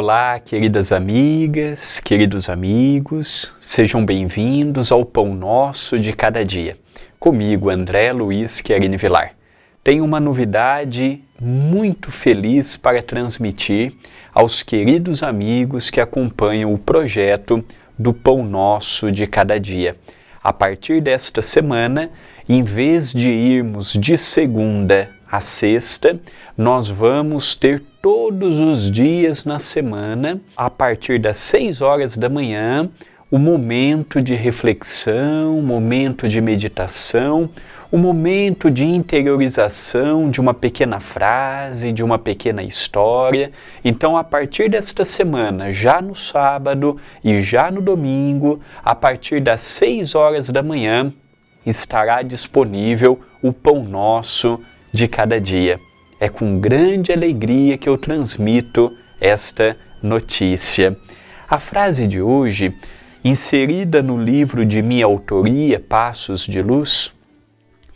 Olá, queridas amigas, queridos amigos, sejam bem-vindos ao Pão Nosso de Cada Dia. Comigo, André Luiz Querini Vilar. Tenho uma novidade muito feliz para transmitir aos queridos amigos que acompanham o projeto do Pão Nosso de Cada Dia. A partir desta semana, em vez de irmos de segunda a sexta, nós vamos ter todos os dias na semana, a partir das 6 horas da manhã, o momento de reflexão, momento de meditação, o momento de interiorização de uma pequena frase, de uma pequena história. Então, a partir desta semana, já no sábado e já no domingo, a partir das 6 horas da manhã, estará disponível o Pão Nosso de cada dia. É com grande alegria que eu transmito esta notícia. A frase de hoje, inserida no livro de minha autoria, Passos de Luz,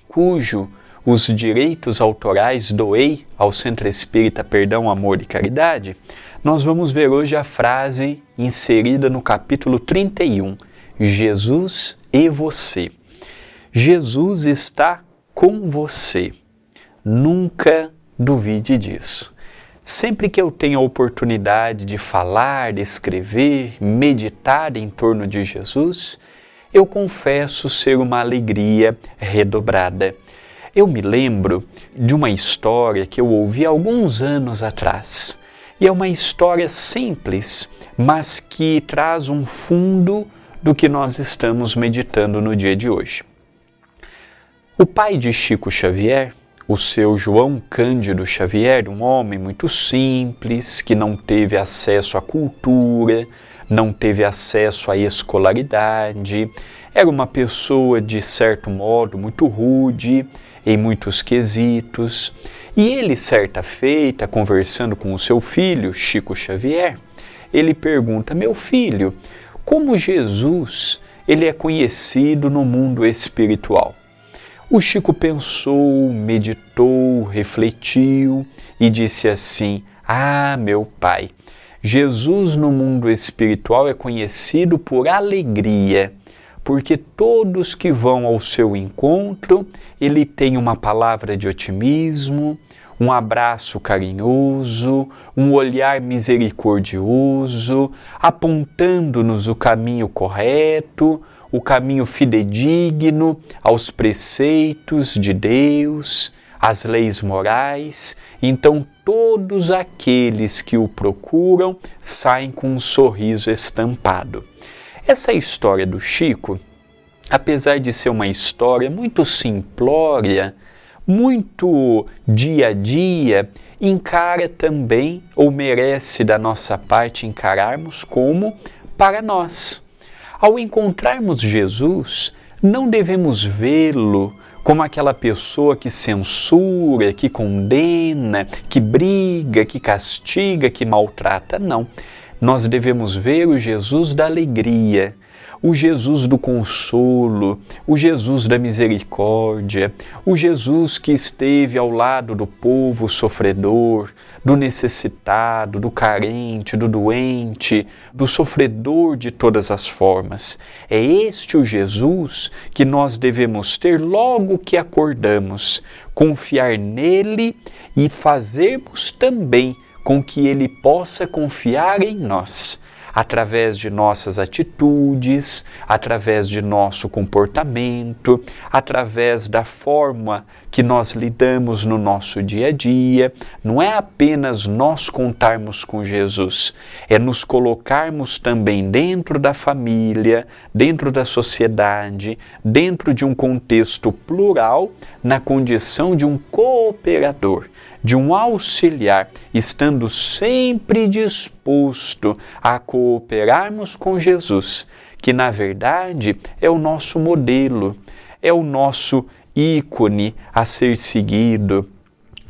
cujo os direitos autorais doei ao Centro Espírita Perdão, Amor e Caridade, nós vamos ver hoje a frase inserida no capítulo 31, Jesus e você. Jesus está com você. Nunca duvide disso. Sempre que eu tenho a oportunidade de falar, escrever, meditar em torno de Jesus, eu confesso ser uma alegria redobrada. Eu me lembro de uma história que eu ouvi alguns anos atrás. E é uma história simples, mas que traz um fundo do que nós estamos meditando no dia de hoje. O pai de Chico Xavier o seu João Cândido Xavier, um homem muito simples, que não teve acesso à cultura, não teve acesso à escolaridade, era uma pessoa de certo modo muito rude em muitos quesitos. E ele, certa feita, conversando com o seu filho, Chico Xavier, ele pergunta: Meu filho, como Jesus ele é conhecido no mundo espiritual? O Chico pensou, meditou, refletiu e disse assim: Ah, meu pai, Jesus no mundo espiritual é conhecido por alegria, porque todos que vão ao seu encontro, ele tem uma palavra de otimismo, um abraço carinhoso, um olhar misericordioso, apontando-nos o caminho correto, o caminho fidedigno aos preceitos de Deus, às leis morais, então todos aqueles que o procuram saem com um sorriso estampado. Essa história do Chico, apesar de ser uma história muito simplória, muito dia a dia, encara também, ou merece da nossa parte encararmos como para nós. Ao encontrarmos Jesus, não devemos vê-lo como aquela pessoa que censura, que condena, que briga, que castiga, que maltrata. Não. Nós devemos ver o Jesus da alegria, o Jesus do consolo, o Jesus da misericórdia, o Jesus que esteve ao lado do povo sofredor, do necessitado, do carente, do doente, do sofredor de todas as formas. É este o Jesus que nós devemos ter logo que acordamos, confiar nele e fazermos também com que ele possa confiar em nós através de nossas atitudes, através de nosso comportamento, através da forma que nós lidamos no nosso dia a dia. Não é apenas nós contarmos com Jesus, é nos colocarmos também dentro da família, dentro da sociedade, dentro de um contexto plural, na condição de um cooperador de um auxiliar, estando sempre disposto a cooperarmos com Jesus, que na verdade é o nosso modelo, é o nosso ícone a ser seguido,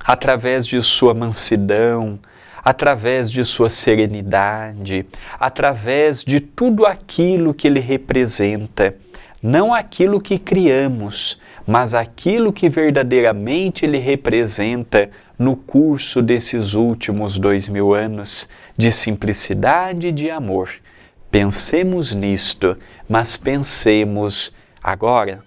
através de sua mansidão, através de sua serenidade, através de tudo aquilo que ele representa não aquilo que criamos, mas aquilo que verdadeiramente ele representa no curso desses últimos dois mil anos de simplicidade e de amor. Pensemos nisto, mas pensemos agora.